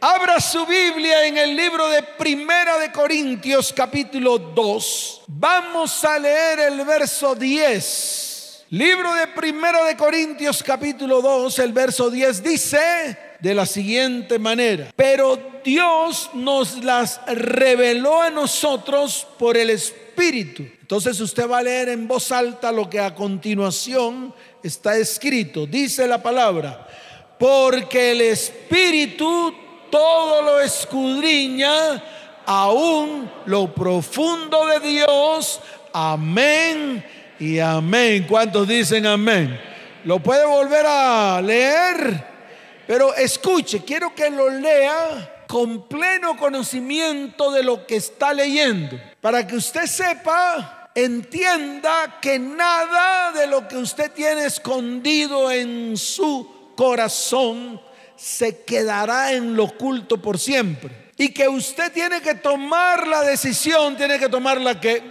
Abra su Biblia en el libro de Primera de Corintios capítulo 2. Vamos a leer el verso 10. Libro de Primera de Corintios capítulo 2, el verso 10 dice de la siguiente manera, pero Dios nos las reveló a nosotros por el Espíritu. Entonces usted va a leer en voz alta lo que a continuación está escrito. Dice la palabra, porque el Espíritu todo lo escudriña, aún lo profundo de Dios. Amén y amén. ¿Cuántos dicen amén? Lo puede volver a leer, pero escuche, quiero que lo lea con pleno conocimiento de lo que está leyendo, para que usted sepa, entienda que nada de lo que usted tiene escondido en su corazón se quedará en lo oculto por siempre. Y que usted tiene que tomar la decisión, tiene que tomar la que,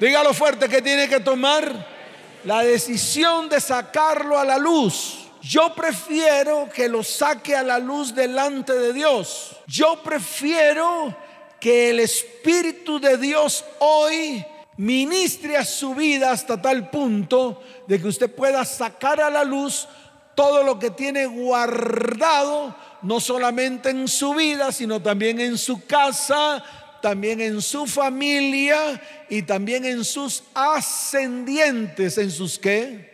dígalo fuerte, que tiene que tomar la decisión de sacarlo a la luz. Yo prefiero que lo saque a la luz delante de Dios. Yo prefiero que el Espíritu de Dios hoy ministre a su vida hasta tal punto de que usted pueda sacar a la luz todo lo que tiene guardado, no solamente en su vida, sino también en su casa, también en su familia y también en sus ascendientes, en sus qué.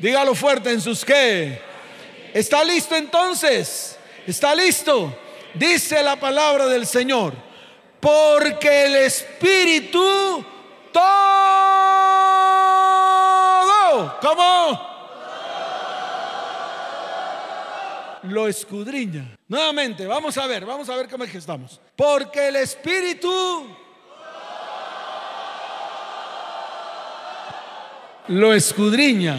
Dígalo fuerte, en sus qué. ¿Está listo entonces? ¿Está listo? Dice la palabra del Señor. Porque el Espíritu todo, ¿cómo? Lo escudriña. Nuevamente, vamos a ver, vamos a ver cómo es que estamos. Porque el Espíritu lo escudriña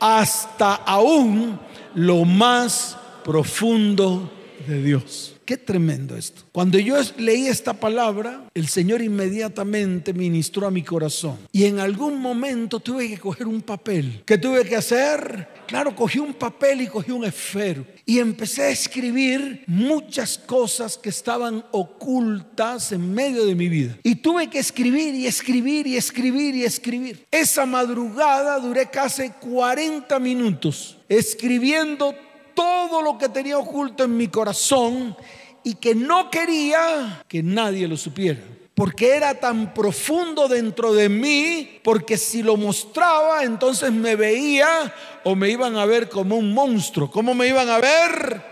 hasta aún lo más profundo de Dios. Qué tremendo esto. Cuando yo leí esta palabra, el Señor inmediatamente ministró a mi corazón. Y en algún momento tuve que coger un papel. ¿Qué tuve que hacer? Claro, cogí un papel y cogí un esfero. Y empecé a escribir muchas cosas que estaban ocultas en medio de mi vida. Y tuve que escribir y escribir y escribir y escribir. Esa madrugada duré casi 40 minutos escribiendo todo lo que tenía oculto en mi corazón y que no quería que nadie lo supiera. Porque era tan profundo dentro de mí, porque si lo mostraba, entonces me veía o me iban a ver como un monstruo. ¿Cómo me iban a ver?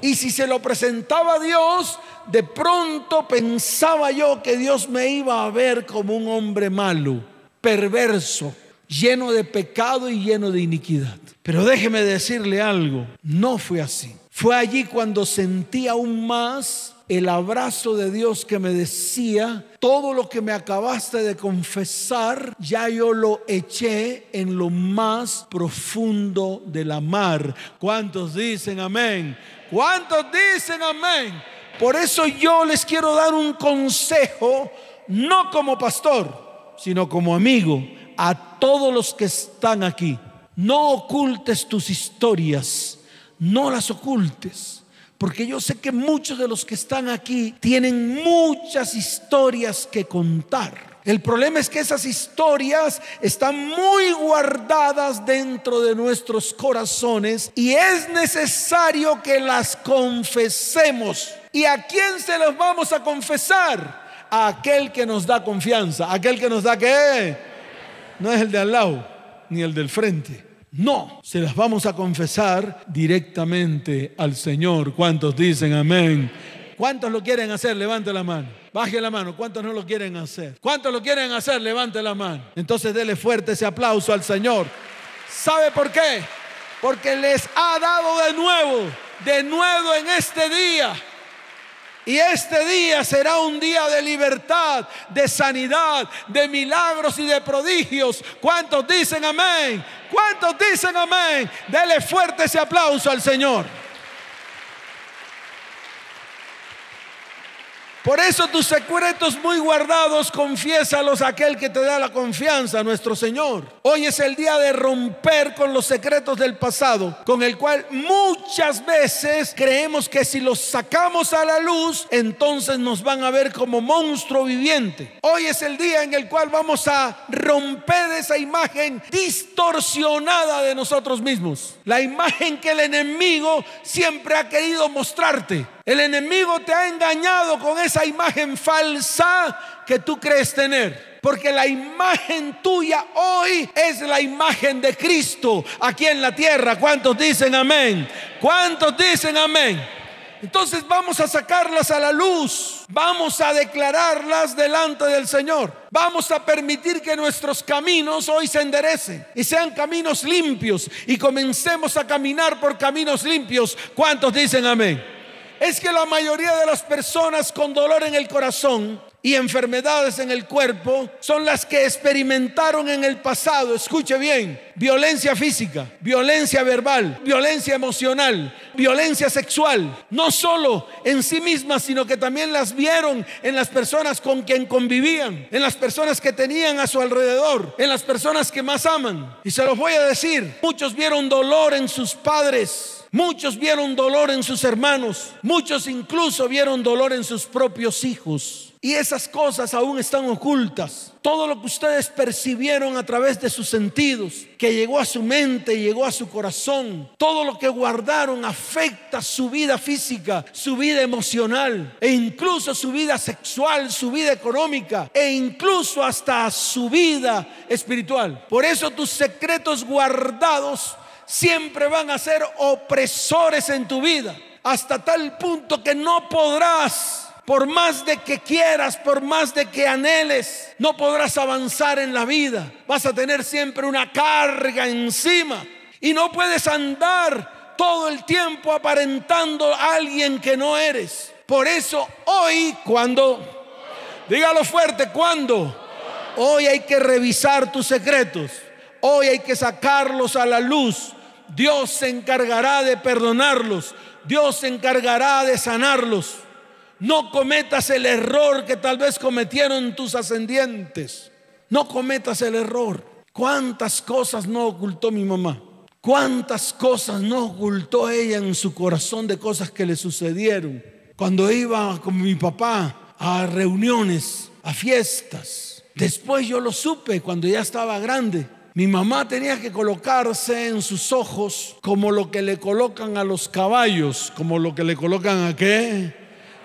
Y si se lo presentaba a Dios, de pronto pensaba yo que Dios me iba a ver como un hombre malo, perverso, lleno de pecado y lleno de iniquidad. Pero déjeme decirle algo, no fue así. Fue allí cuando sentí aún más el abrazo de Dios que me decía, todo lo que me acabaste de confesar, ya yo lo eché en lo más profundo de la mar. ¿Cuántos dicen amén? ¿Cuántos dicen amén? Por eso yo les quiero dar un consejo, no como pastor, sino como amigo, a todos los que están aquí. No ocultes tus historias, no las ocultes. Porque yo sé que muchos de los que están aquí tienen muchas historias que contar. El problema es que esas historias están muy guardadas dentro de nuestros corazones y es necesario que las confesemos. ¿Y a quién se las vamos a confesar? A aquel que nos da confianza. ¿Aquel que nos da qué? No es el de al lado ni el del frente. No, se las vamos a confesar directamente al Señor. ¿Cuántos dicen amén? ¿Cuántos lo quieren hacer? Levante la mano. Baje la mano. ¿Cuántos no lo quieren hacer? ¿Cuántos lo quieren hacer? Levante la mano. Entonces dele fuerte ese aplauso al Señor. ¿Sabe por qué? Porque les ha dado de nuevo, de nuevo en este día y este día será un día de libertad, de sanidad, de milagros y de prodigios. ¿Cuántos dicen amén? ¿Cuántos dicen amén? Dele fuerte ese aplauso al Señor. Por eso tus secretos muy guardados, confiésalos a aquel que te da la confianza, nuestro Señor. Hoy es el día de romper con los secretos del pasado, con el cual muchas veces creemos que si los sacamos a la luz, entonces nos van a ver como monstruo viviente. Hoy es el día en el cual vamos a romper esa imagen distorsionada de nosotros mismos. La imagen que el enemigo siempre ha querido mostrarte. El enemigo te ha engañado con esa imagen falsa que tú crees tener. Porque la imagen tuya hoy es la imagen de Cristo aquí en la tierra. ¿Cuántos dicen amén? ¿Cuántos dicen amén? Entonces vamos a sacarlas a la luz, vamos a declararlas delante del Señor, vamos a permitir que nuestros caminos hoy se enderecen y sean caminos limpios y comencemos a caminar por caminos limpios. ¿Cuántos dicen amén? Es que la mayoría de las personas con dolor en el corazón y enfermedades en el cuerpo son las que experimentaron en el pasado, escuche bien, violencia física, violencia verbal, violencia emocional, violencia sexual, no solo en sí mismas, sino que también las vieron en las personas con quien convivían, en las personas que tenían a su alrededor, en las personas que más aman. Y se los voy a decir, muchos vieron dolor en sus padres Muchos vieron dolor en sus hermanos, muchos incluso vieron dolor en sus propios hijos. Y esas cosas aún están ocultas. Todo lo que ustedes percibieron a través de sus sentidos, que llegó a su mente, llegó a su corazón, todo lo que guardaron afecta su vida física, su vida emocional, e incluso su vida sexual, su vida económica, e incluso hasta su vida espiritual. Por eso tus secretos guardados siempre van a ser opresores en tu vida, hasta tal punto que no podrás, por más de que quieras, por más de que anheles, no podrás avanzar en la vida. Vas a tener siempre una carga encima y no puedes andar todo el tiempo aparentando a alguien que no eres. Por eso hoy, cuando, dígalo fuerte, cuando, hoy hay que revisar tus secretos. Hoy hay que sacarlos a la luz Dios se encargará de perdonarlos. Dios se encargará de sanarlos. No cometas el error que tal vez cometieron tus ascendientes. No cometas el error. ¿Cuántas cosas no ocultó mi mamá? ¿Cuántas cosas no ocultó ella en su corazón de cosas que le sucedieron? Cuando iba con mi papá a reuniones, a fiestas. Después yo lo supe cuando ya estaba grande. Mi mamá tenía que colocarse en sus ojos como lo que le colocan a los caballos, como lo que le colocan a qué.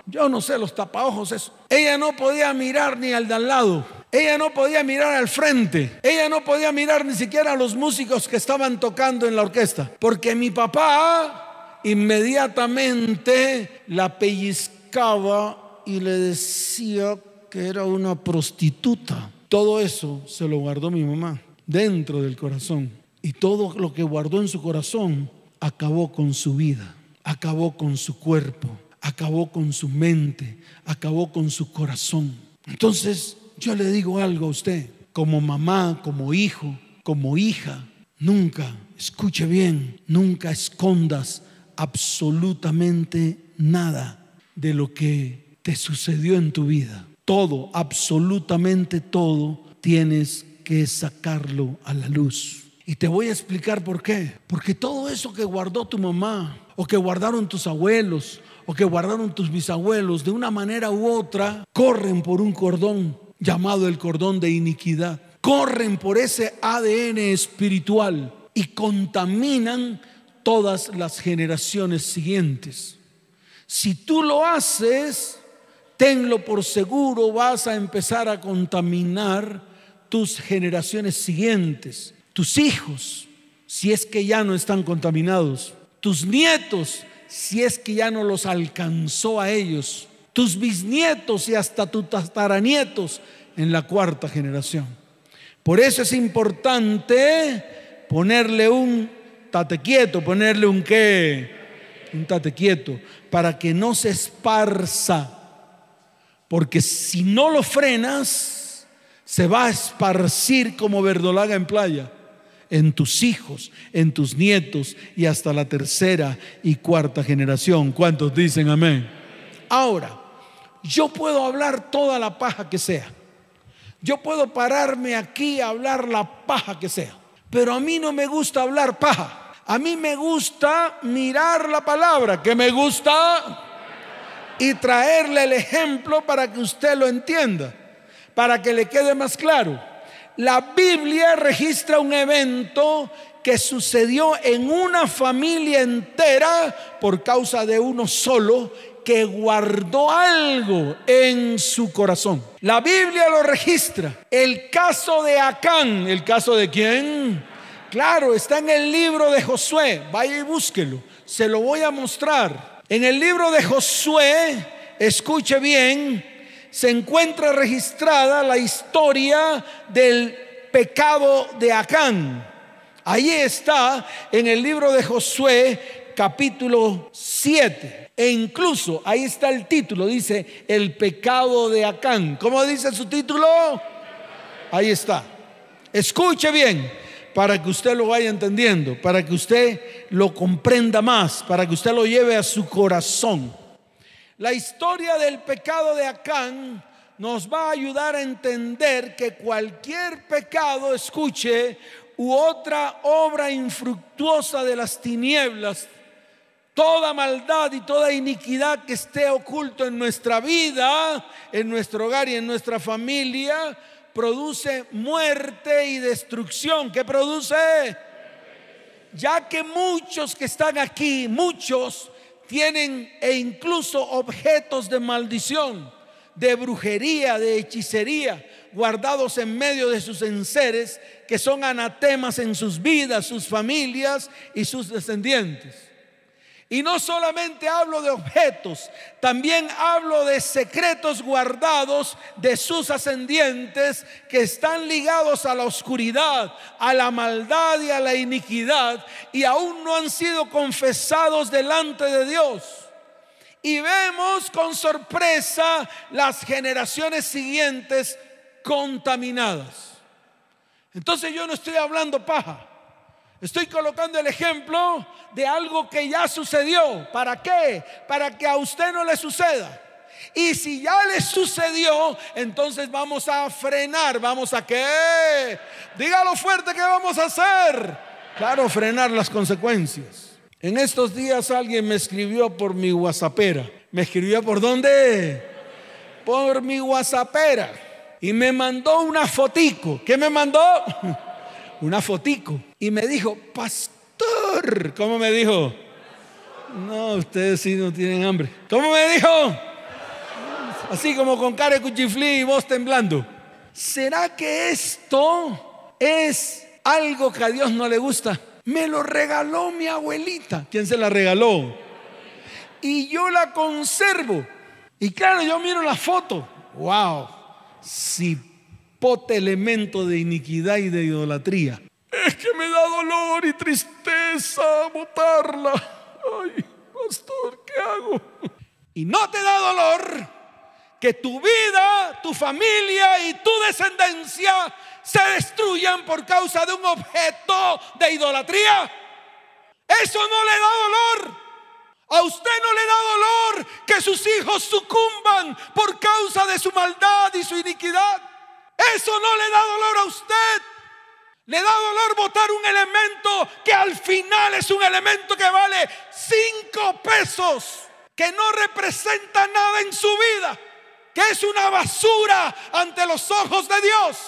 Yo no sé, los tapaojos, eso. Ella no podía mirar ni al de al lado. Ella no podía mirar al frente. Ella no podía mirar ni siquiera a los músicos que estaban tocando en la orquesta. Porque mi papá inmediatamente la pellizcaba y le decía que era una prostituta. Todo eso se lo guardó mi mamá dentro del corazón. Y todo lo que guardó en su corazón acabó con su vida, acabó con su cuerpo, acabó con su mente, acabó con su corazón. Entonces yo le digo algo a usted, como mamá, como hijo, como hija, nunca, escuche bien, nunca escondas absolutamente nada de lo que te sucedió en tu vida. Todo, absolutamente todo, tienes que es sacarlo a la luz. Y te voy a explicar por qué. Porque todo eso que guardó tu mamá, o que guardaron tus abuelos, o que guardaron tus bisabuelos, de una manera u otra, corren por un cordón llamado el cordón de iniquidad. Corren por ese ADN espiritual y contaminan todas las generaciones siguientes. Si tú lo haces, tenlo por seguro, vas a empezar a contaminar tus generaciones siguientes, tus hijos, si es que ya no están contaminados, tus nietos, si es que ya no los alcanzó a ellos, tus bisnietos y hasta tus tataranietos en la cuarta generación. Por eso es importante ponerle un tate quieto, ponerle un qué, un tate quieto, para que no se esparza. Porque si no lo frenas, se va a esparcir como verdolaga en playa en tus hijos, en tus nietos y hasta la tercera y cuarta generación. ¿Cuántos dicen amén? Ahora, yo puedo hablar toda la paja que sea. Yo puedo pararme aquí a hablar la paja que sea. Pero a mí no me gusta hablar paja. A mí me gusta mirar la palabra, que me gusta y traerle el ejemplo para que usted lo entienda, para que le quede más claro. La Biblia registra un evento que sucedió en una familia entera por causa de uno solo que guardó algo en su corazón. La Biblia lo registra. El caso de Acán, ¿el caso de quién? Claro, está en el libro de Josué. Vaya y búsquelo. Se lo voy a mostrar. En el libro de Josué, escuche bien, se encuentra registrada la historia del pecado de Acán. Ahí está en el libro de Josué capítulo 7. E incluso ahí está el título, dice el pecado de Acán. ¿Cómo dice su título? Ahí está. Escuche bien para que usted lo vaya entendiendo, para que usted lo comprenda más, para que usted lo lleve a su corazón. La historia del pecado de Acán nos va a ayudar a entender que cualquier pecado, escuche, u otra obra infructuosa de las tinieblas, toda maldad y toda iniquidad que esté oculto en nuestra vida, en nuestro hogar y en nuestra familia, produce muerte y destrucción. ¿Qué produce? Ya que muchos que están aquí, muchos tienen e incluso objetos de maldición, de brujería, de hechicería, guardados en medio de sus enseres, que son anatemas en sus vidas, sus familias y sus descendientes. Y no solamente hablo de objetos, también hablo de secretos guardados de sus ascendientes que están ligados a la oscuridad, a la maldad y a la iniquidad y aún no han sido confesados delante de Dios. Y vemos con sorpresa las generaciones siguientes contaminadas. Entonces yo no estoy hablando paja. Estoy colocando el ejemplo de algo que ya sucedió. ¿Para qué? Para que a usted no le suceda. Y si ya le sucedió, entonces vamos a frenar. ¿Vamos a qué? Dígalo fuerte que vamos a hacer. Claro, frenar las consecuencias. En estos días alguien me escribió por mi WhatsAppera. ¿Me escribió por dónde? Por mi WhatsAppera. Y me mandó una fotico. ¿Qué me mandó? una fotico y me dijo, pastor, ¿cómo me dijo? No, ustedes sí no tienen hambre. ¿Cómo me dijo? Así como con cara de cuchiflí y voz temblando. ¿Será que esto es algo que a Dios no le gusta? Me lo regaló mi abuelita. ¿Quién se la regaló? Y yo la conservo. Y claro, yo miro la foto. ¡Wow! Si pote elemento de iniquidad y de idolatría. Es que me da dolor y tristeza botarla. Ay, pastor, ¿qué hago? Y no te da dolor que tu vida, tu familia y tu descendencia se destruyan por causa de un objeto de idolatría. Eso no le da dolor. A usted no le da dolor que sus hijos sucumban por causa de su maldad y su iniquidad. Eso no le da dolor a usted. Le da dolor votar un elemento que al final es un elemento que vale cinco pesos, que no representa nada en su vida, que es una basura ante los ojos de Dios.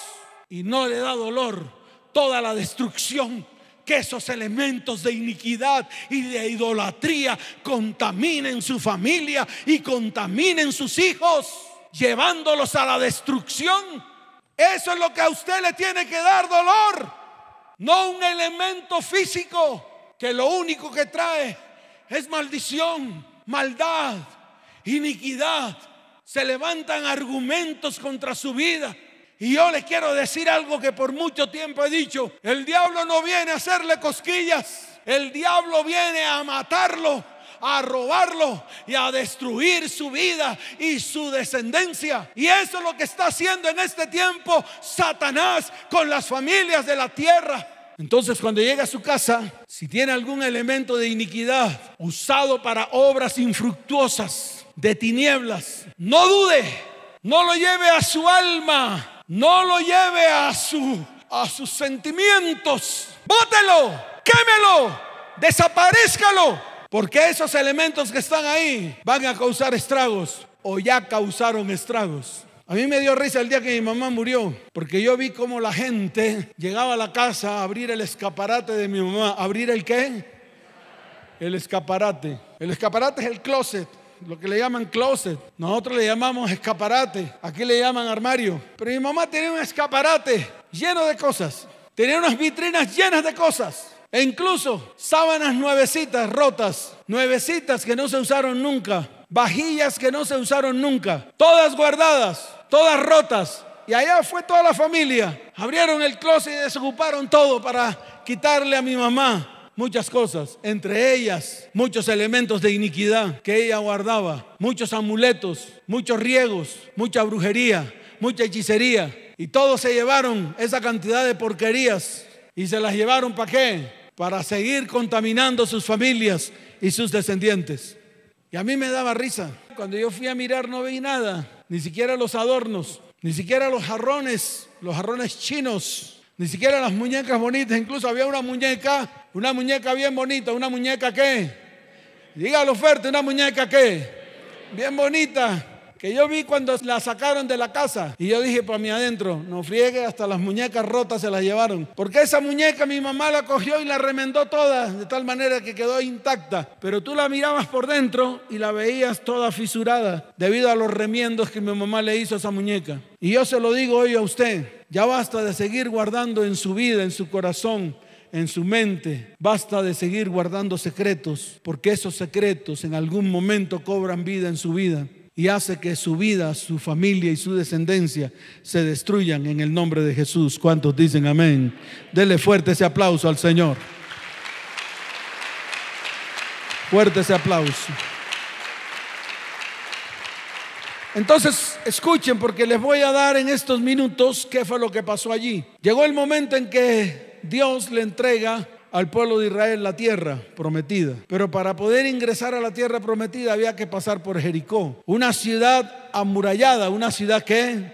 Y no le da dolor toda la destrucción que esos elementos de iniquidad y de idolatría contaminen su familia y contaminen sus hijos, llevándolos a la destrucción. Eso es lo que a usted le tiene que dar dolor, no un elemento físico que lo único que trae es maldición, maldad, iniquidad. Se levantan argumentos contra su vida. Y yo le quiero decir algo que por mucho tiempo he dicho. El diablo no viene a hacerle cosquillas. El diablo viene a matarlo a robarlo y a destruir su vida y su descendencia. Y eso es lo que está haciendo en este tiempo Satanás con las familias de la tierra. Entonces cuando llega a su casa, si tiene algún elemento de iniquidad usado para obras infructuosas, de tinieblas. No dude, no lo lleve a su alma, no lo lleve a su a sus sentimientos. Bótelo, quémelo, desaparezcalo, porque esos elementos que están ahí van a causar estragos o ya causaron estragos. A mí me dio risa el día que mi mamá murió, porque yo vi cómo la gente llegaba a la casa a abrir el escaparate de mi mamá. ¿Abrir el qué? El escaparate. El escaparate es el closet, lo que le llaman closet. Nosotros le llamamos escaparate, aquí le llaman armario. Pero mi mamá tenía un escaparate lleno de cosas. Tenía unas vitrinas llenas de cosas. E incluso sábanas nuevecitas, rotas, nuevecitas que no se usaron nunca, vajillas que no se usaron nunca, todas guardadas, todas rotas. Y allá fue toda la familia. Abrieron el closet y desocuparon todo para quitarle a mi mamá muchas cosas, entre ellas muchos elementos de iniquidad que ella guardaba, muchos amuletos, muchos riegos, mucha brujería, mucha hechicería. Y todos se llevaron esa cantidad de porquerías y se las llevaron para qué? Para seguir contaminando sus familias y sus descendientes. Y a mí me daba risa. Cuando yo fui a mirar no vi nada, ni siquiera los adornos, ni siquiera los jarrones, los jarrones chinos, ni siquiera las muñecas bonitas. Incluso había una muñeca, una muñeca bien bonita, una muñeca qué. Dígalo fuerte, una muñeca qué. Bien bonita que yo vi cuando la sacaron de la casa. Y yo dije para mí adentro, no friegue, hasta las muñecas rotas se las llevaron. Porque esa muñeca mi mamá la cogió y la remendó toda, de tal manera que quedó intacta. Pero tú la mirabas por dentro y la veías toda fisurada, debido a los remiendos que mi mamá le hizo a esa muñeca. Y yo se lo digo hoy a usted, ya basta de seguir guardando en su vida, en su corazón, en su mente. Basta de seguir guardando secretos, porque esos secretos en algún momento cobran vida en su vida y hace que su vida, su familia y su descendencia se destruyan en el nombre de Jesús. ¿Cuántos dicen amén? Dele fuerte ese aplauso al Señor. Fuerte ese aplauso. Entonces, escuchen porque les voy a dar en estos minutos qué fue lo que pasó allí. Llegó el momento en que Dios le entrega al pueblo de Israel la tierra prometida. Pero para poder ingresar a la tierra prometida había que pasar por Jericó, una ciudad amurallada, una ciudad que,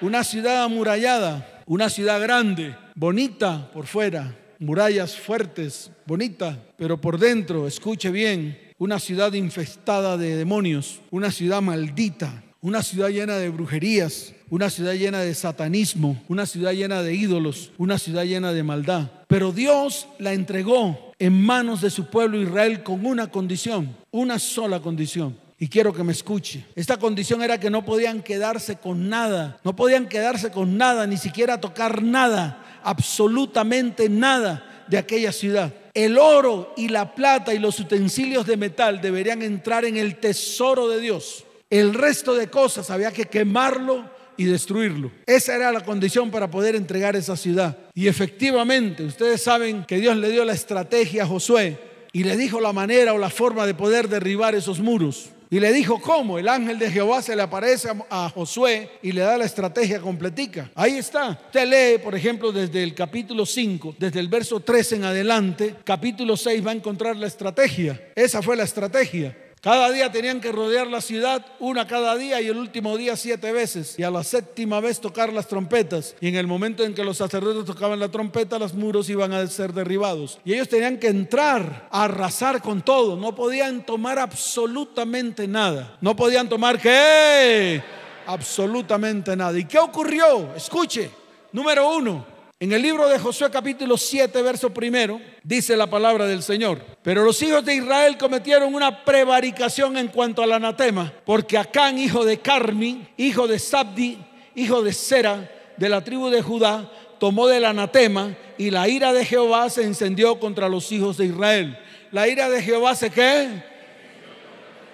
una ciudad amurallada, una ciudad grande, bonita por fuera, murallas fuertes, bonita, pero por dentro, escuche bien, una ciudad infestada de demonios, una ciudad maldita, una ciudad llena de brujerías, una ciudad llena de satanismo, una ciudad llena de ídolos, una ciudad llena de maldad. Pero Dios la entregó en manos de su pueblo Israel con una condición, una sola condición. Y quiero que me escuche. Esta condición era que no podían quedarse con nada, no podían quedarse con nada, ni siquiera tocar nada, absolutamente nada de aquella ciudad. El oro y la plata y los utensilios de metal deberían entrar en el tesoro de Dios. El resto de cosas había que quemarlo y destruirlo. Esa era la condición para poder entregar esa ciudad. Y efectivamente, ustedes saben que Dios le dio la estrategia a Josué y le dijo la manera o la forma de poder derribar esos muros. Y le dijo cómo. El ángel de Jehová se le aparece a Josué y le da la estrategia completica. Ahí está. Usted lee, por ejemplo, desde el capítulo 5, desde el verso 3 en adelante, capítulo 6 va a encontrar la estrategia. Esa fue la estrategia. Cada día tenían que rodear la ciudad, una cada día y el último día siete veces. Y a la séptima vez tocar las trompetas. Y en el momento en que los sacerdotes tocaban la trompeta, los muros iban a ser derribados. Y ellos tenían que entrar a arrasar con todo. No podían tomar absolutamente nada. No podían tomar qué? Absolutamente nada. ¿Y qué ocurrió? Escuche. Número uno, en el libro de Josué capítulo 7, verso primero, dice la palabra del Señor. Pero los hijos de Israel cometieron una prevaricación en cuanto al anatema, porque Acán, hijo de Carmi, hijo de Sabdi, hijo de Sera, de la tribu de Judá, tomó del anatema y la ira de Jehová se encendió contra los hijos de Israel. La ira de Jehová se qué?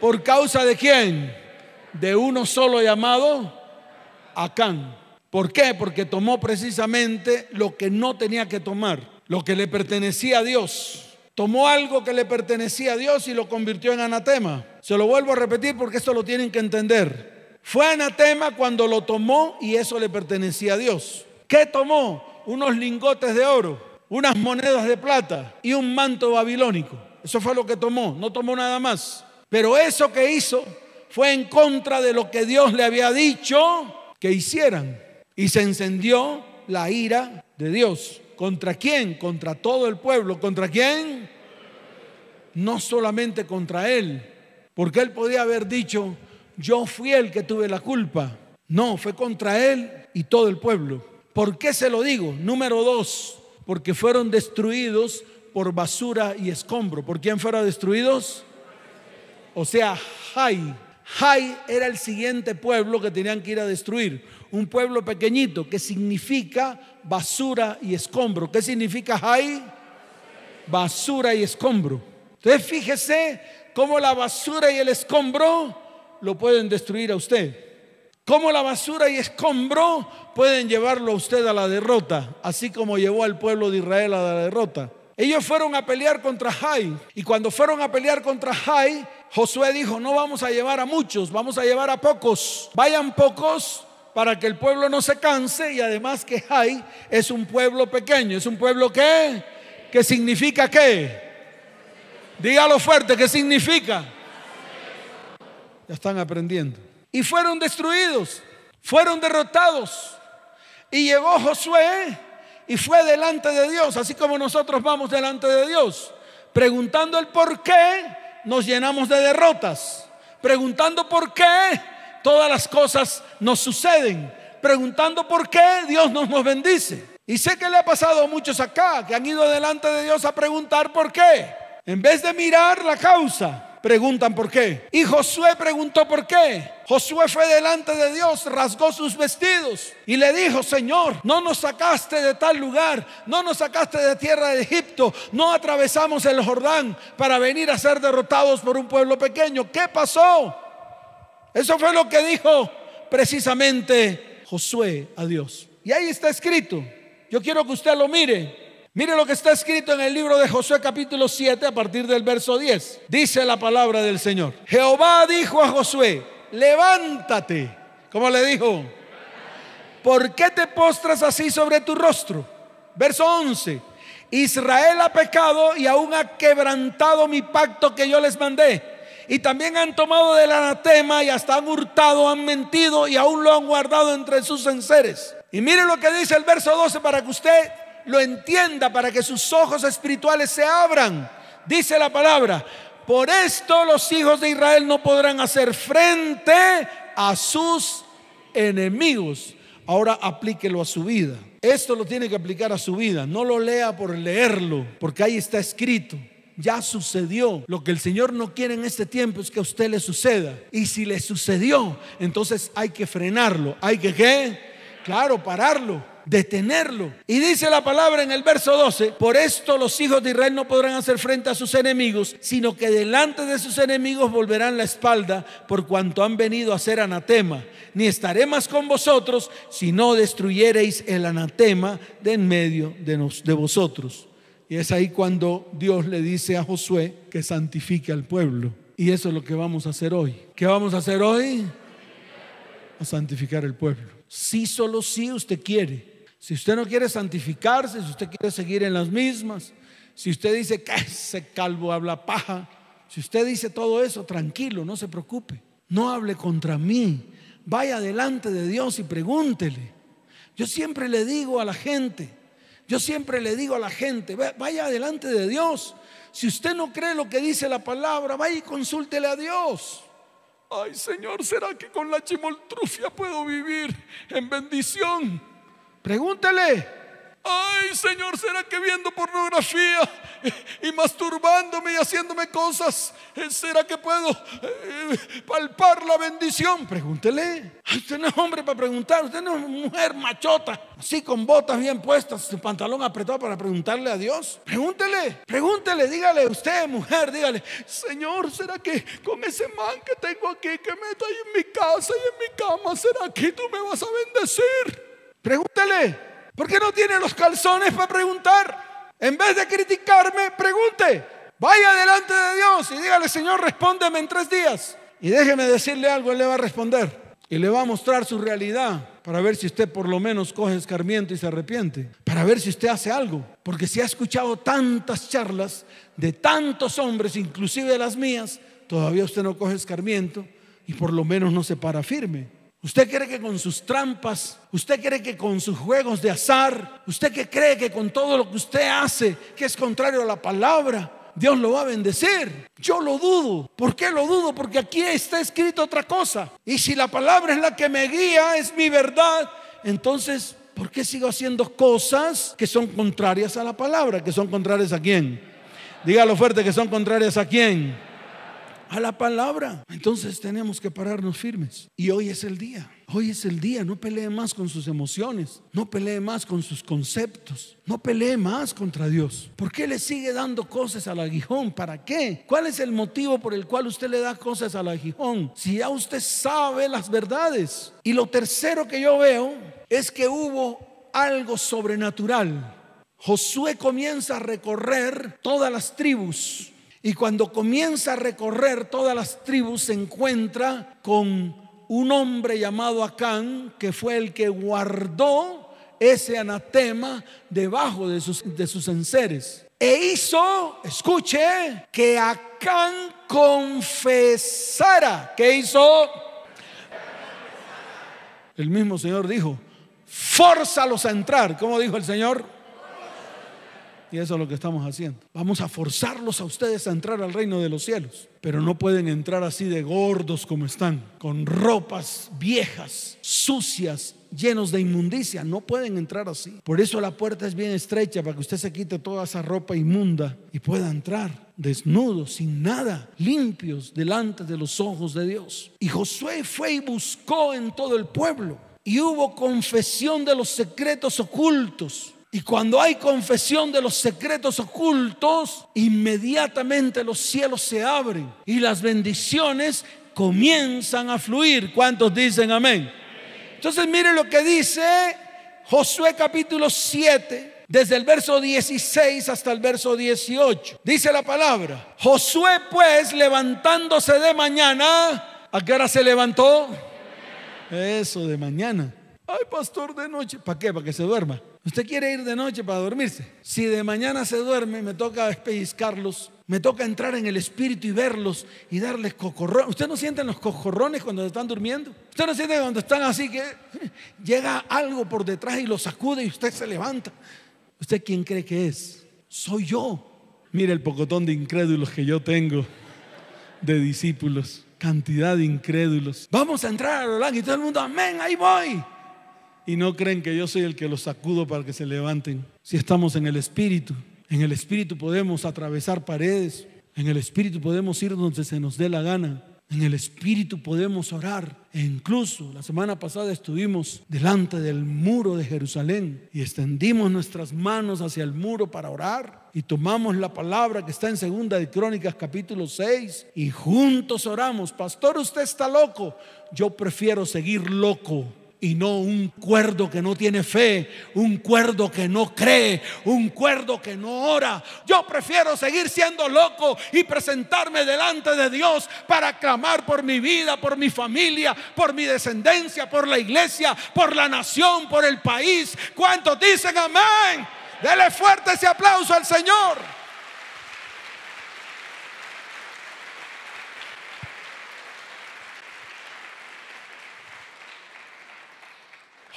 ¿Por causa de quién? De uno solo llamado Acán. ¿Por qué? Porque tomó precisamente lo que no tenía que tomar, lo que le pertenecía a Dios. Tomó algo que le pertenecía a Dios y lo convirtió en anatema. Se lo vuelvo a repetir porque esto lo tienen que entender. Fue anatema cuando lo tomó y eso le pertenecía a Dios. ¿Qué tomó? Unos lingotes de oro, unas monedas de plata y un manto babilónico. Eso fue lo que tomó, no tomó nada más. Pero eso que hizo fue en contra de lo que Dios le había dicho que hicieran. Y se encendió la ira de Dios. ¿Contra quién? Contra todo el pueblo. ¿Contra quién? No solamente contra él. Porque él podía haber dicho, yo fui el que tuve la culpa. No, fue contra él y todo el pueblo. ¿Por qué se lo digo? Número dos, porque fueron destruidos por basura y escombro. ¿Por quién fueron destruidos? O sea, Jai. Jai era el siguiente pueblo que tenían que ir a destruir. Un pueblo pequeñito que significa basura y escombro. ¿Qué significa Jai? Basura y escombro. Entonces fíjese cómo la basura y el escombro lo pueden destruir a usted. Cómo la basura y escombro pueden llevarlo a usted a la derrota, así como llevó al pueblo de Israel a la derrota. Ellos fueron a pelear contra Jai y cuando fueron a pelear contra Jai, Josué dijo, no vamos a llevar a muchos, vamos a llevar a pocos. Vayan pocos para que el pueblo no se canse y además que Jai es un pueblo pequeño, es un pueblo que, que significa qué. Dígalo fuerte, ¿qué significa? Ya están aprendiendo. Y fueron destruidos, fueron derrotados. Y llegó Josué y fue delante de Dios, así como nosotros vamos delante de Dios, preguntando el por qué nos llenamos de derrotas, preguntando por qué todas las cosas nos suceden, preguntando por qué Dios nos, nos bendice. Y sé que le ha pasado a muchos acá que han ido delante de Dios a preguntar por qué, en vez de mirar la causa preguntan por qué. Y Josué preguntó por qué. Josué fue delante de Dios, rasgó sus vestidos y le dijo, Señor, no nos sacaste de tal lugar, no nos sacaste de tierra de Egipto, no atravesamos el Jordán para venir a ser derrotados por un pueblo pequeño. ¿Qué pasó? Eso fue lo que dijo precisamente Josué a Dios. Y ahí está escrito. Yo quiero que usted lo mire. Mire lo que está escrito en el libro de Josué capítulo 7 a partir del verso 10. Dice la palabra del Señor. Jehová dijo a Josué, levántate. ¿Cómo le dijo? ¿Por qué te postras así sobre tu rostro? Verso 11. Israel ha pecado y aún ha quebrantado mi pacto que yo les mandé. Y también han tomado del anatema y hasta han hurtado, han mentido y aún lo han guardado entre sus enseres. Y mire lo que dice el verso 12 para que usted lo entienda, para que sus ojos espirituales se abran. Dice la palabra, por esto los hijos de Israel no podrán hacer frente a sus enemigos. Ahora aplíquelo a su vida. Esto lo tiene que aplicar a su vida. No lo lea por leerlo, porque ahí está escrito. Ya sucedió. Lo que el Señor no quiere en este tiempo es que a usted le suceda. Y si le sucedió, entonces hay que frenarlo. Hay que qué? Claro, pararlo detenerlo. Y dice la palabra en el verso 12, por esto los hijos de Israel no podrán hacer frente a sus enemigos, sino que delante de sus enemigos volverán la espalda por cuanto han venido a ser anatema. Ni estaré más con vosotros si no destruyereis el anatema de en medio de, vosotros. Y es ahí cuando Dios le dice a Josué que santifique al pueblo. Y eso es lo que vamos a hacer hoy. ¿Qué vamos a hacer hoy? A santificar el pueblo. Si solo si usted quiere. Si usted no quiere santificarse, si usted quiere seguir en las mismas, si usted dice que ese calvo habla paja, si usted dice todo eso, tranquilo, no se preocupe. No hable contra mí. Vaya delante de Dios y pregúntele. Yo siempre le digo a la gente, yo siempre le digo a la gente, vaya delante de Dios. Si usted no cree lo que dice la palabra, vaya y consúltele a Dios. Ay Señor, ¿será que con la chimoltrufia puedo vivir en bendición? Pregúntele. Ay, Señor, ¿será que viendo pornografía y masturbándome y haciéndome cosas, eh, ¿será que puedo eh, palpar la bendición? Pregúntele. usted no es hombre para preguntar, usted no es mujer machota, así con botas bien puestas, su pantalón apretado para preguntarle a Dios. Pregúntele, pregúntele, dígale usted, mujer, dígale, Señor, ¿será que con ese man que tengo aquí, que meta ahí en mi casa y en mi cama, ¿será que tú me vas a bendecir? Pregúntele. ¿Por qué no tiene los calzones para preguntar? En vez de criticarme, pregunte. Vaya delante de Dios y dígale, Señor, respóndeme en tres días. Y déjeme decirle algo, Él le va a responder. Y le va a mostrar su realidad para ver si usted por lo menos coge escarmiento y se arrepiente. Para ver si usted hace algo. Porque si ha escuchado tantas charlas de tantos hombres, inclusive de las mías, todavía usted no coge escarmiento y por lo menos no se para firme. Usted cree que con sus trampas, usted cree que con sus juegos de azar, usted que cree que con todo lo que usted hace, que es contrario a la palabra, Dios lo va a bendecir. Yo lo dudo. ¿Por qué lo dudo? Porque aquí está escrito otra cosa. Y si la palabra es la que me guía, es mi verdad, entonces, ¿por qué sigo haciendo cosas que son contrarias a la palabra? ¿Que son contrarias a quién? Dígalo fuerte, que son contrarias a quién a la palabra. Entonces tenemos que pararnos firmes. Y hoy es el día. Hoy es el día. No pelee más con sus emociones. No pelee más con sus conceptos. No pelee más contra Dios. ¿Por qué le sigue dando cosas al aguijón? ¿Para qué? ¿Cuál es el motivo por el cual usted le da cosas al aguijón? Si ya usted sabe las verdades. Y lo tercero que yo veo es que hubo algo sobrenatural. Josué comienza a recorrer todas las tribus y cuando comienza a recorrer todas las tribus se encuentra con un hombre llamado Acán, que fue el que guardó ese anatema debajo de sus, de enseres. E hizo, escuche, que Acán confesara. ¿Qué hizo? El mismo Señor dijo, fórzalos a entrar. ¿Cómo dijo el Señor? Y eso es lo que estamos haciendo. Vamos a forzarlos a ustedes a entrar al reino de los cielos. Pero no pueden entrar así de gordos como están, con ropas viejas, sucias, llenos de inmundicia. No pueden entrar así. Por eso la puerta es bien estrecha para que usted se quite toda esa ropa inmunda y pueda entrar desnudos, sin nada, limpios delante de los ojos de Dios. Y Josué fue y buscó en todo el pueblo. Y hubo confesión de los secretos ocultos y cuando hay confesión de los secretos ocultos, inmediatamente los cielos se abren y las bendiciones comienzan a fluir. ¿Cuántos dicen amén? Entonces mire lo que dice Josué capítulo 7, desde el verso 16 hasta el verso 18. Dice la palabra, Josué pues levantándose de mañana, ¿a qué hora se levantó? Eso de mañana. Ay, pastor, de noche. ¿Para qué? Para que se duerma. Usted quiere ir de noche para dormirse. Si de mañana se duerme, me toca pellizcarlos, me toca entrar en el espíritu y verlos y darles cocorrones. ¿Usted no siente los cocorrones cuando están durmiendo? ¿Usted no siente cuando están así que llega algo por detrás y lo sacude y usted se levanta? ¿Usted quién cree que es? Soy yo. Mire el pocotón de incrédulos que yo tengo de discípulos. Cantidad de incrédulos. Vamos a entrar a lo y todo el mundo, amén, ahí voy y no creen que yo soy el que los sacudo para que se levanten. Si estamos en el Espíritu, en el Espíritu podemos atravesar paredes, en el Espíritu podemos ir donde se nos dé la gana, en el Espíritu podemos orar. E incluso la semana pasada estuvimos delante del muro de Jerusalén y extendimos nuestras manos hacia el muro para orar y tomamos la palabra que está en Segunda de Crónicas capítulo 6 y juntos oramos. Pastor, usted está loco. Yo prefiero seguir loco y no un cuerdo que no tiene fe, un cuerdo que no cree, un cuerdo que no ora. Yo prefiero seguir siendo loco y presentarme delante de Dios para clamar por mi vida, por mi familia, por mi descendencia, por la iglesia, por la nación, por el país. ¿Cuántos dicen amén? Dele fuerte ese aplauso al Señor.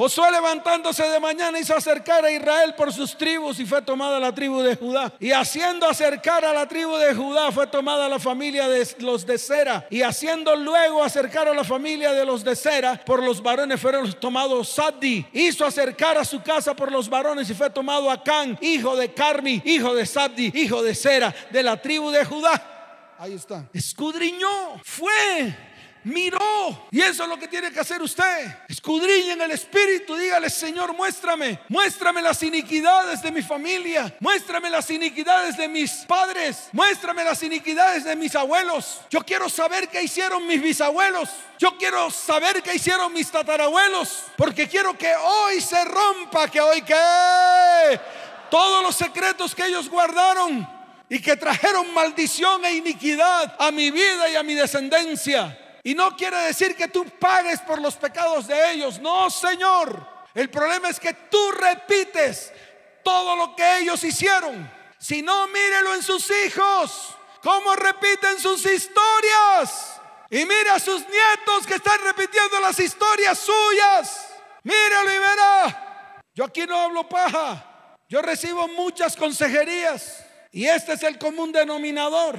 Josué levantándose de mañana hizo acercar a Israel por sus tribus y fue tomada la tribu de Judá. Y haciendo acercar a la tribu de Judá fue tomada la familia de los de Sera. Y haciendo luego acercar a la familia de los de Sera por los varones fueron tomados Saddi. Hizo acercar a su casa por los varones y fue tomado Acán, hijo de Carmi, hijo de Saddi, hijo de Sera, de la tribu de Judá. Ahí está. Escudriñó, fue miró. Y eso es lo que tiene que hacer usted. Escudriñe en el espíritu. Dígale, Señor, muéstrame. Muéstrame las iniquidades de mi familia. Muéstrame las iniquidades de mis padres. Muéstrame las iniquidades de mis abuelos. Yo quiero saber qué hicieron mis bisabuelos. Yo quiero saber qué hicieron mis tatarabuelos. Porque quiero que hoy se rompa. Que hoy que todos los secretos que ellos guardaron y que trajeron maldición e iniquidad a mi vida y a mi descendencia. Y no quiere decir que tú pagues por los pecados de ellos. No, Señor. El problema es que tú repites todo lo que ellos hicieron. Si no, mírelo en sus hijos. Cómo repiten sus historias. Y mire a sus nietos que están repitiendo las historias suyas. Míralo y verá. Yo aquí no hablo paja. Yo recibo muchas consejerías. Y este es el común denominador.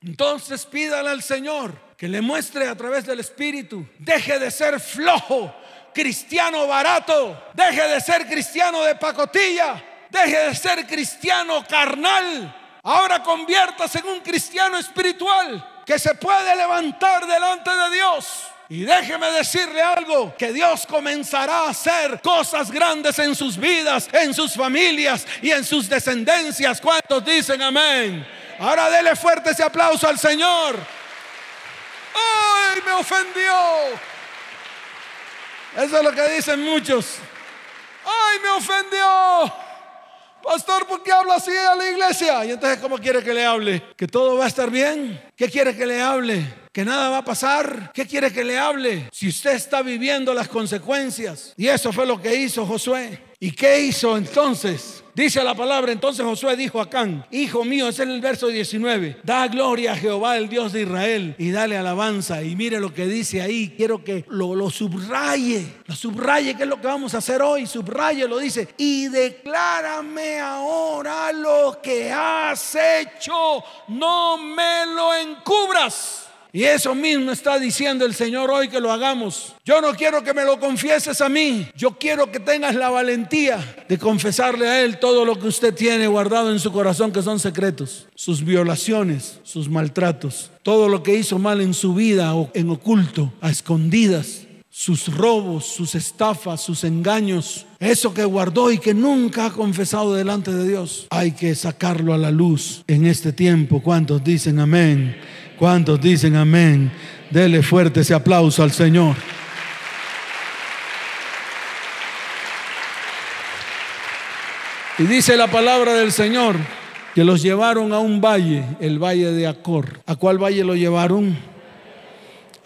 Entonces pídale al Señor que le muestre a través del Espíritu. Deje de ser flojo, cristiano barato. Deje de ser cristiano de pacotilla. Deje de ser cristiano carnal. Ahora conviértase en un cristiano espiritual que se puede levantar delante de Dios. Y déjeme decirle algo, que Dios comenzará a hacer cosas grandes en sus vidas, en sus familias y en sus descendencias. ¿Cuántos dicen amén? Ahora dele fuerte ese aplauso al Señor. ¡Ay, me ofendió! Eso es lo que dicen muchos. ¡Ay, me ofendió! Pastor, ¿por qué habla así a la iglesia? Y entonces, ¿cómo quiere que le hable? ¿Que todo va a estar bien? ¿Qué quiere que le hable? ¿Que nada va a pasar? ¿Qué quiere que le hable? Si usted está viviendo las consecuencias. Y eso fue lo que hizo Josué. ¿Y qué hizo entonces? Dice la palabra, entonces Josué dijo a Can, hijo mío, ese es el verso 19, da gloria a Jehová, el Dios de Israel, y dale alabanza. Y mire lo que dice ahí, quiero que lo, subraye, lo subraye, que es lo que vamos a hacer hoy, subraye, lo dice, y declárame ahora lo que has hecho, no me lo encubras. Y eso mismo está diciendo el Señor hoy que lo hagamos. Yo no quiero que me lo confieses a mí. Yo quiero que tengas la valentía de confesarle a Él todo lo que usted tiene guardado en su corazón que son secretos. Sus violaciones, sus maltratos, todo lo que hizo mal en su vida o en oculto, a escondidas sus robos, sus estafas, sus engaños, eso que guardó y que nunca ha confesado delante de Dios, hay que sacarlo a la luz en este tiempo. ¿Cuántos dicen amén? ¿Cuántos dicen amén? Dele fuerte ese aplauso al Señor. Y dice la palabra del Señor que los llevaron a un valle, el valle de Acor. ¿A cuál valle lo llevaron?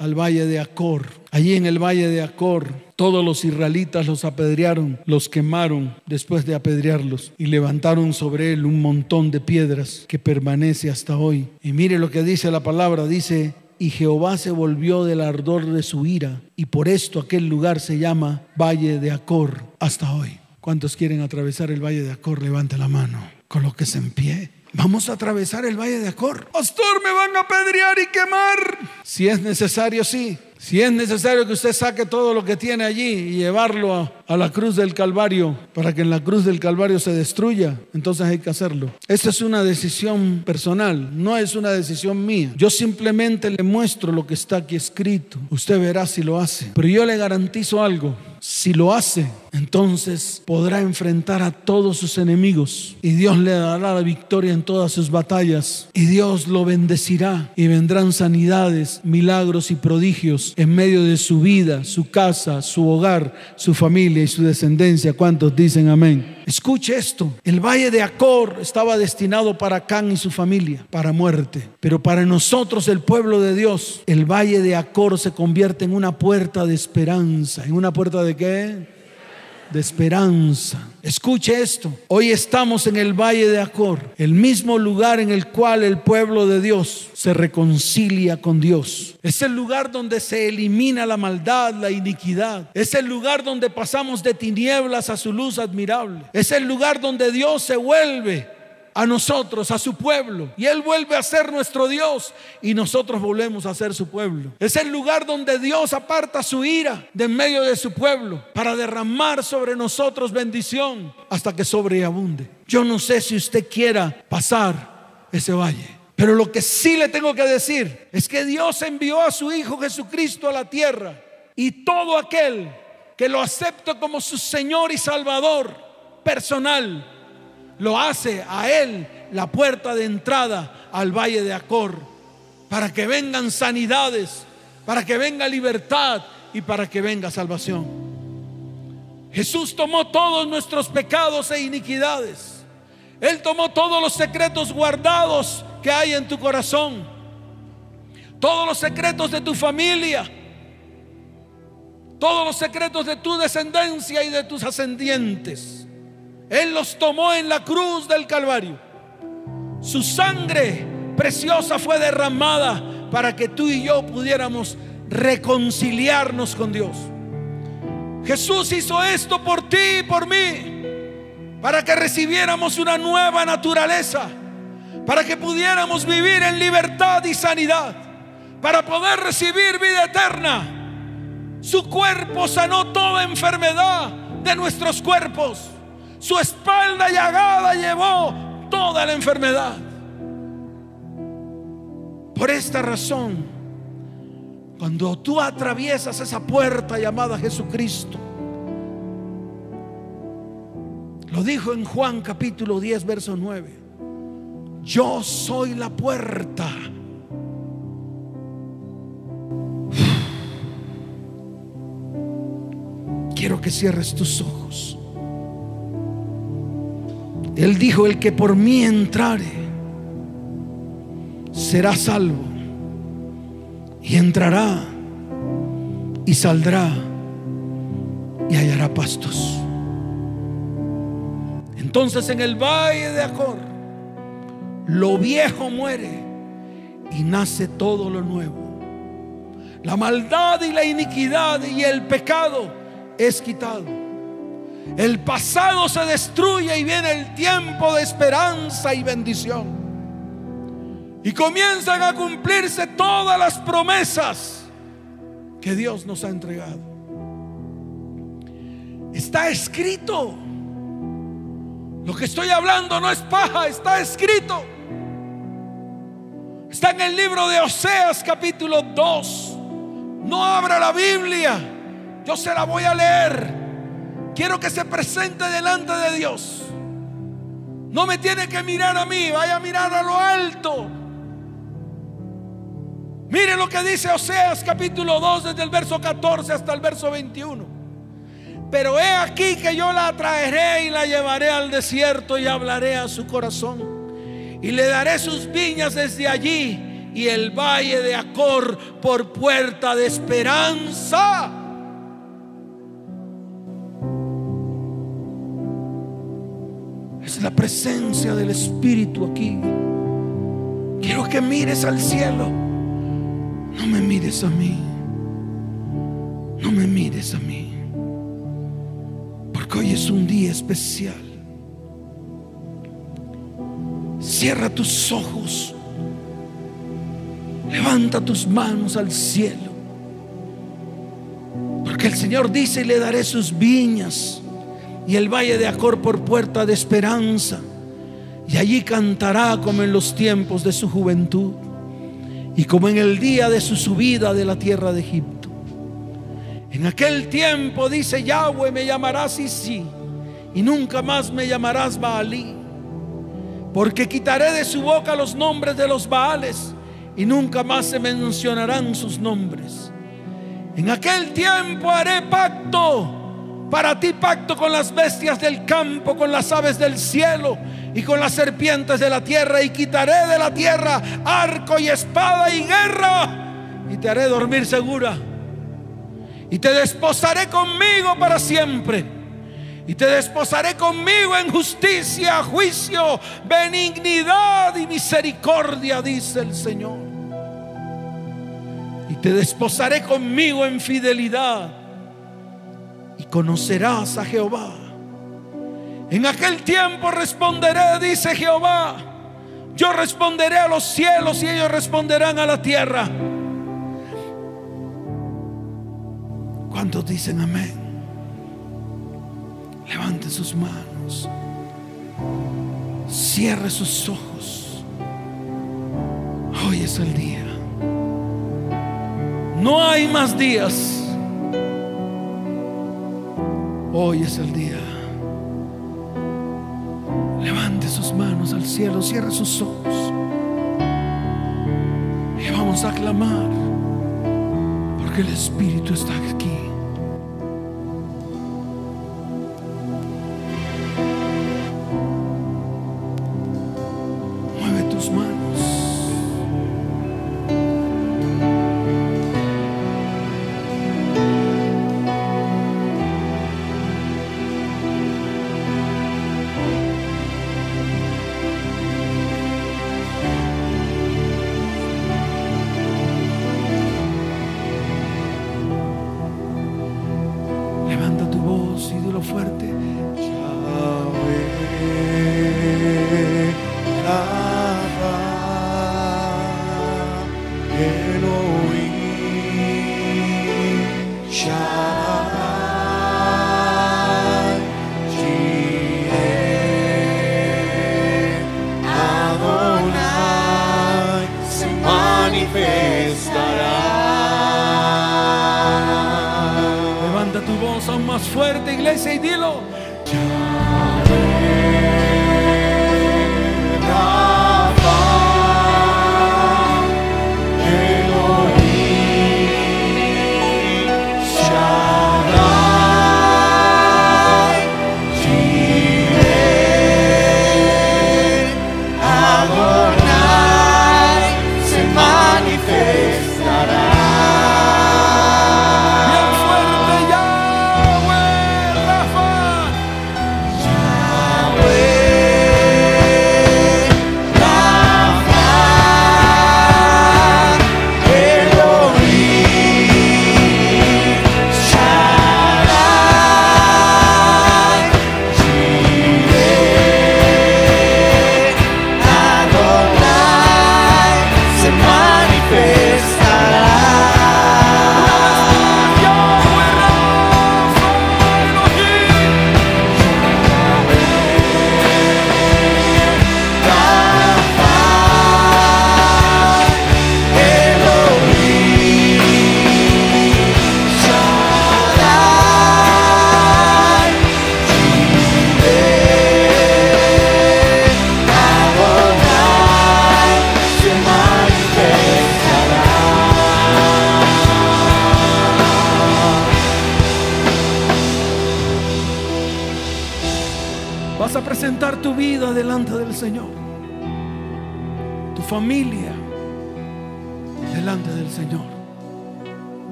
Al valle de Acor. Allí en el valle de Acor, todos los israelitas los apedrearon, los quemaron después de apedrearlos y levantaron sobre él un montón de piedras que permanece hasta hoy. Y mire lo que dice la palabra, dice, y Jehová se volvió del ardor de su ira, y por esto aquel lugar se llama Valle de Acor hasta hoy. ¿Cuántos quieren atravesar el Valle de Acor? Levante la mano, colóquese en pie. Vamos a atravesar el Valle de Acor. Pastor, me van a apedrear y quemar. Si es necesario, sí. Si es necesario que usted saque todo lo que tiene allí y llevarlo a, a, la cruz del Calvario para que en la cruz del Calvario se destruya, entonces hay que hacerlo. Esta es una decisión personal, no es una decisión mía. Yo simplemente le muestro lo que está aquí escrito. Usted verá si lo hace. Pero yo le garantizo algo. Si lo hace, entonces podrá enfrentar a todos sus enemigos y Dios le dará la victoria en todas sus batallas y Dios lo bendecirá y vendrán sanidades, milagros y prodigios en medio de su vida, su casa, su hogar, su familia y su descendencia. ¿Cuántos dicen amén? Escuche esto, el valle de Acor estaba destinado para Can y su familia, para muerte, pero para nosotros el pueblo de Dios, el valle de Acor se convierte en una puerta de esperanza, en una puerta de qué? De esperanza. Escuche esto. Hoy estamos en el Valle de Acor, el mismo lugar en el cual el pueblo de Dios se reconcilia con Dios. Es el lugar donde se elimina la maldad, la iniquidad. Es el lugar donde pasamos de tinieblas a su luz admirable. Es el lugar donde Dios se vuelve a nosotros, a su pueblo. Y Él vuelve a ser nuestro Dios y nosotros volvemos a ser su pueblo. Es el lugar donde Dios aparta su ira de en medio de su pueblo para derramar sobre nosotros bendición hasta que sobreabunde. Yo no sé si usted quiera pasar ese valle. Pero lo que sí le tengo que decir es que Dios envió a su Hijo Jesucristo a la tierra y todo aquel que lo acepte como su Señor y Salvador personal, lo hace a él la puerta de entrada al valle de Acor, para que vengan sanidades, para que venga libertad y para que venga salvación. Jesús tomó todos nuestros pecados e iniquidades. Él tomó todos los secretos guardados que hay en tu corazón, todos los secretos de tu familia, todos los secretos de tu descendencia y de tus ascendientes. Él los tomó en la cruz del Calvario. Su sangre preciosa fue derramada para que tú y yo pudiéramos reconciliarnos con Dios. Jesús hizo esto por ti y por mí, para que recibiéramos una nueva naturaleza, para que pudiéramos vivir en libertad y sanidad, para poder recibir vida eterna. Su cuerpo sanó toda enfermedad de nuestros cuerpos. Su espalda llagada llevó toda la enfermedad. Por esta razón, cuando tú atraviesas esa puerta llamada Jesucristo, lo dijo en Juan capítulo 10, verso 9, yo soy la puerta. Quiero que cierres tus ojos. Él dijo, el que por mí entrare, será salvo. Y entrará y saldrá y hallará pastos. Entonces en el valle de Acor, lo viejo muere y nace todo lo nuevo. La maldad y la iniquidad y el pecado es quitado. El pasado se destruye y viene el tiempo de esperanza y bendición. Y comienzan a cumplirse todas las promesas que Dios nos ha entregado. Está escrito. Lo que estoy hablando no es paja, está escrito. Está en el libro de Oseas capítulo 2. No abra la Biblia. Yo se la voy a leer. Quiero que se presente delante de Dios. No me tiene que mirar a mí, vaya a mirar a lo alto. Mire lo que dice Oseas capítulo 2 desde el verso 14 hasta el verso 21. Pero he aquí que yo la traeré y la llevaré al desierto y hablaré a su corazón. Y le daré sus viñas desde allí y el valle de Acor por puerta de esperanza. La presencia del Espíritu aquí. Quiero que mires al cielo. No me mires a mí. No me mires a mí. Porque hoy es un día especial. Cierra tus ojos. Levanta tus manos al cielo. Porque el Señor dice, le daré sus viñas y el valle de Acor por puerta de esperanza. Y allí cantará como en los tiempos de su juventud y como en el día de su subida de la tierra de Egipto. En aquel tiempo dice Yahweh, me llamarás sí y nunca más me llamarás Baalí, porque quitaré de su boca los nombres de los Baales y nunca más se mencionarán sus nombres. En aquel tiempo haré pacto para ti pacto con las bestias del campo, con las aves del cielo y con las serpientes de la tierra y quitaré de la tierra arco y espada y guerra y te haré dormir segura y te desposaré conmigo para siempre y te desposaré conmigo en justicia, juicio, benignidad y misericordia, dice el Señor. Y te desposaré conmigo en fidelidad conocerás a Jehová. En aquel tiempo responderé, dice Jehová. Yo responderé a los cielos y ellos responderán a la tierra. ¿Cuántos dicen amén? Levante sus manos. Cierre sus ojos. Hoy es el día. No hay más días. Hoy es el día. Levante sus manos al cielo, cierre sus ojos. Y vamos a clamar. Porque el Espíritu está aquí.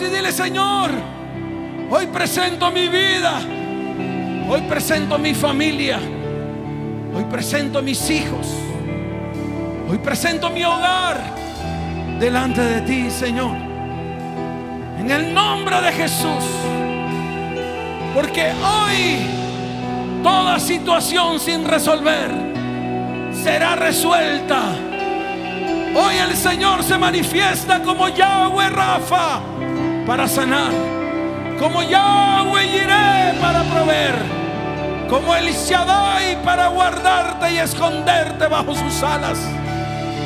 Y dile, Señor, hoy presento mi vida, hoy presento mi familia, hoy presento mis hijos, hoy presento mi hogar delante de ti, Señor. En el nombre de Jesús. Porque hoy toda situación sin resolver será resuelta. Hoy el Señor se manifiesta como Yahweh Rafa para sanar. Como Yahweh Jireh para proveer. Como el Shaddai para guardarte y esconderte bajo sus alas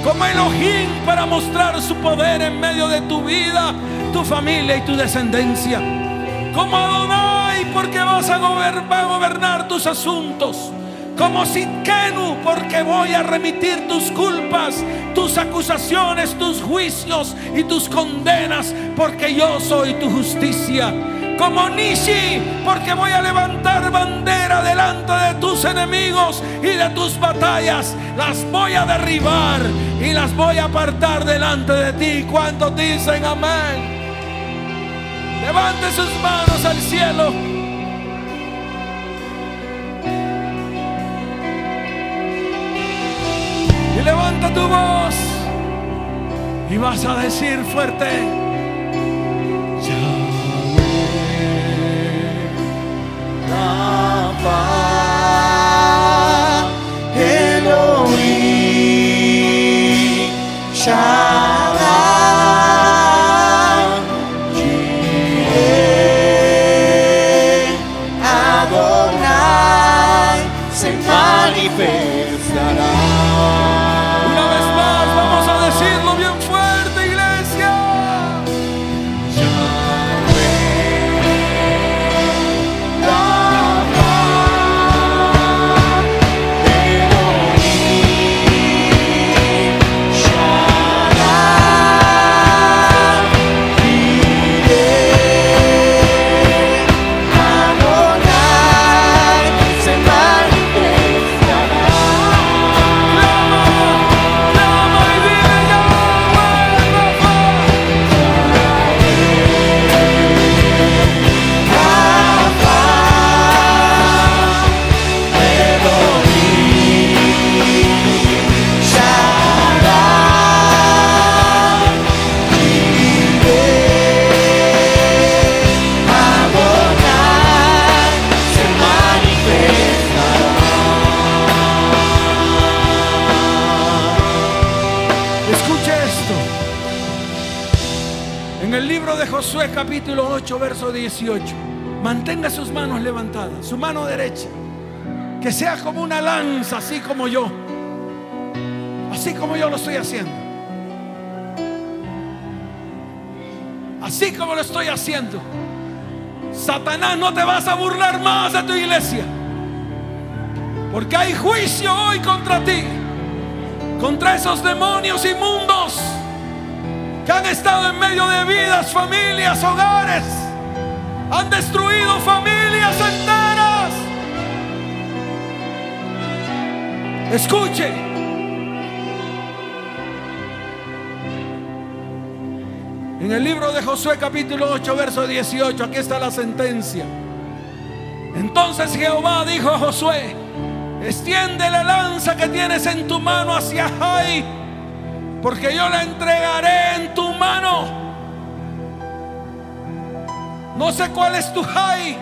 como Elohim para mostrar su poder en medio de tu vida, tu familia y tu descendencia. Como Adonai porque vas a gobernar tus asuntos. Como Sidkenu porque voy a remitir tus culpas, tus acusaciones, tus juicios y tus condenas porque yo soy tu justicia como Nishi, porque voy a levantar bandera delante de tus enemigos y de tus batallas. Las voy a derribar y las voy a apartar delante de ti. ¿Cuántos dicen amén? Levante sus manos al cielo. Levanta tu voz. Y vas a decir fuerte. Elohim, verso 18, mantenga sus manos levantadas, su mano derecha, que sea como una lanza, así como yo, así como yo lo estoy haciendo. Así como lo estoy haciendo. Satanás, no te vas a burlar más de tu iglesia. Porque hay juicio hoy contra ti. Contra esos demonios inmundos que han estado en medio de vidas, familias, hogares. Han destruido familias enteras. Escuche. En el libro de Josué capítulo 8, verso 18, aquí está la sentencia. Entonces Jehová dijo a Josué, extiende la lanza que tienes en tu mano hacia Jai, porque yo la entregaré en tu mano. No sé cuál es tu Jai,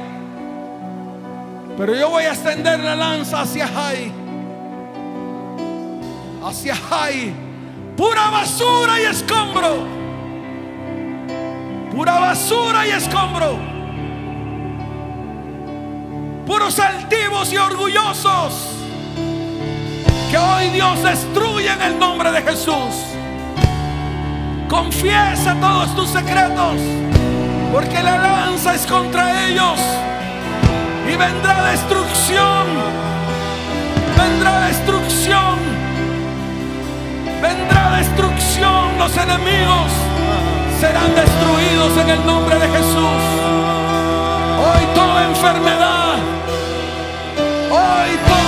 pero yo voy a extender la lanza hacia Jai. Hacia Jai. Pura basura y escombro pura basura y escombro. Puros altivos y orgullosos que hoy Dios destruye en el nombre de Jesús. Confiesa todos tus secretos, porque la lanza es contra ellos y vendrá destrucción. Vendrá destrucción. Vendrá destrucción los enemigos serán destruidos en el nombre de Jesús. Hoy toda enfermedad, hoy todo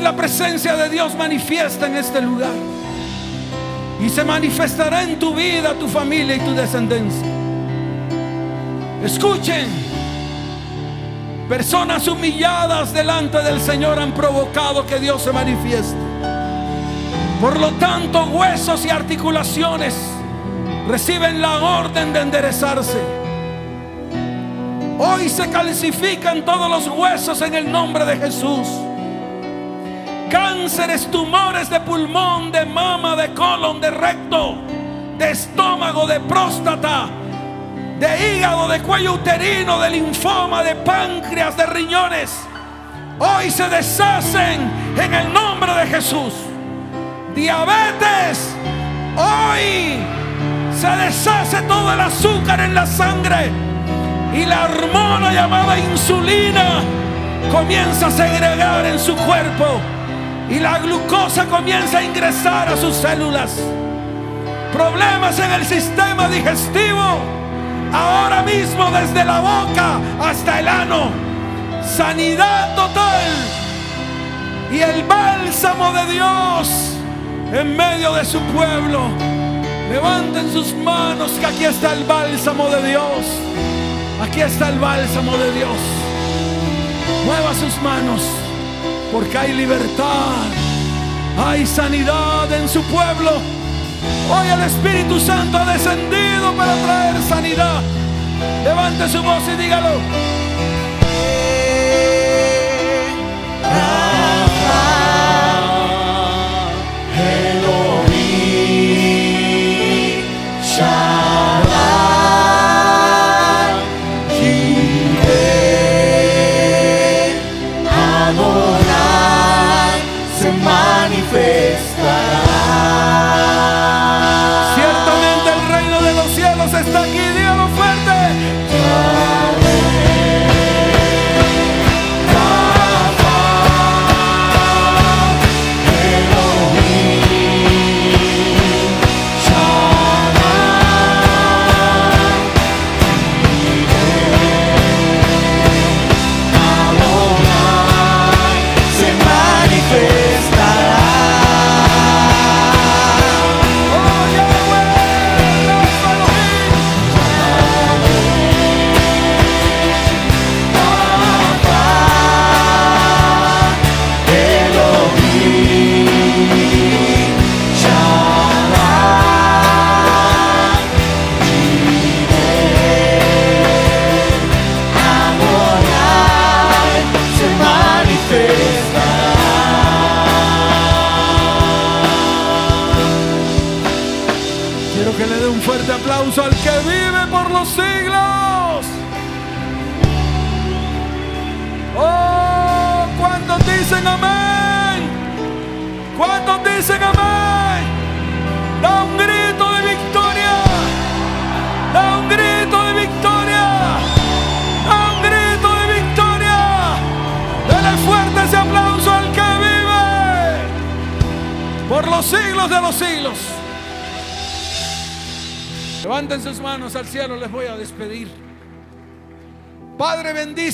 La presencia de Dios manifiesta en este lugar. Y se manifestará en tu vida, tu familia y tu descendencia. Escuchen. Personas humilladas delante del Señor han provocado que Dios se manifieste. Por lo tanto, huesos y articulaciones reciben la orden de enderezarse. Hoy se calcifican todos los huesos en el nombre de Jesús. Cánceres, tumores de pulmón, de mama, de colon, de recto, de estómago, de próstata, de hígado, de cuello uterino, de linfoma, de páncreas, de riñones. Hoy se deshacen en el nombre de Jesús. Diabetes, hoy se deshace todo el azúcar en la sangre y la hormona llamada insulina comienza a segregar en su cuerpo y la glucosa comienza a ingresar a sus células. Problemas en el sistema digestivo, ahora mismo desde la boca hasta el ano, sanidad total y el bálsamo de Dios en medio de su pueblo. Levanten sus manos que aquí está el bálsamo de Dios. Aquí está el bálsamo de Dios. Mueva sus manos porque hay libertad. Hay sanidad en su pueblo. Hoy el Espíritu Santo ha descendido para traer sanidad. Levante su voz y dígalo.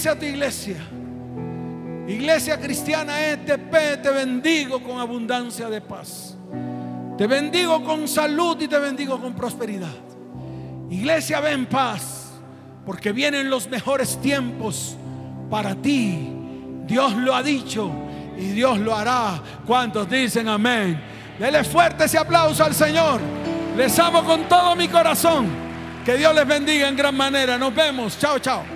A tu iglesia. Iglesia cristiana ETP, te bendigo con abundancia de paz. Te bendigo con salud y te bendigo con prosperidad. Iglesia, ven paz, porque vienen los mejores tiempos para ti. Dios lo ha dicho y Dios lo hará. ¿Cuántos dicen amén? Dele fuerte ese aplauso al Señor. Les amo con todo mi corazón. Que Dios les bendiga en gran manera. Nos vemos. Chao, chao.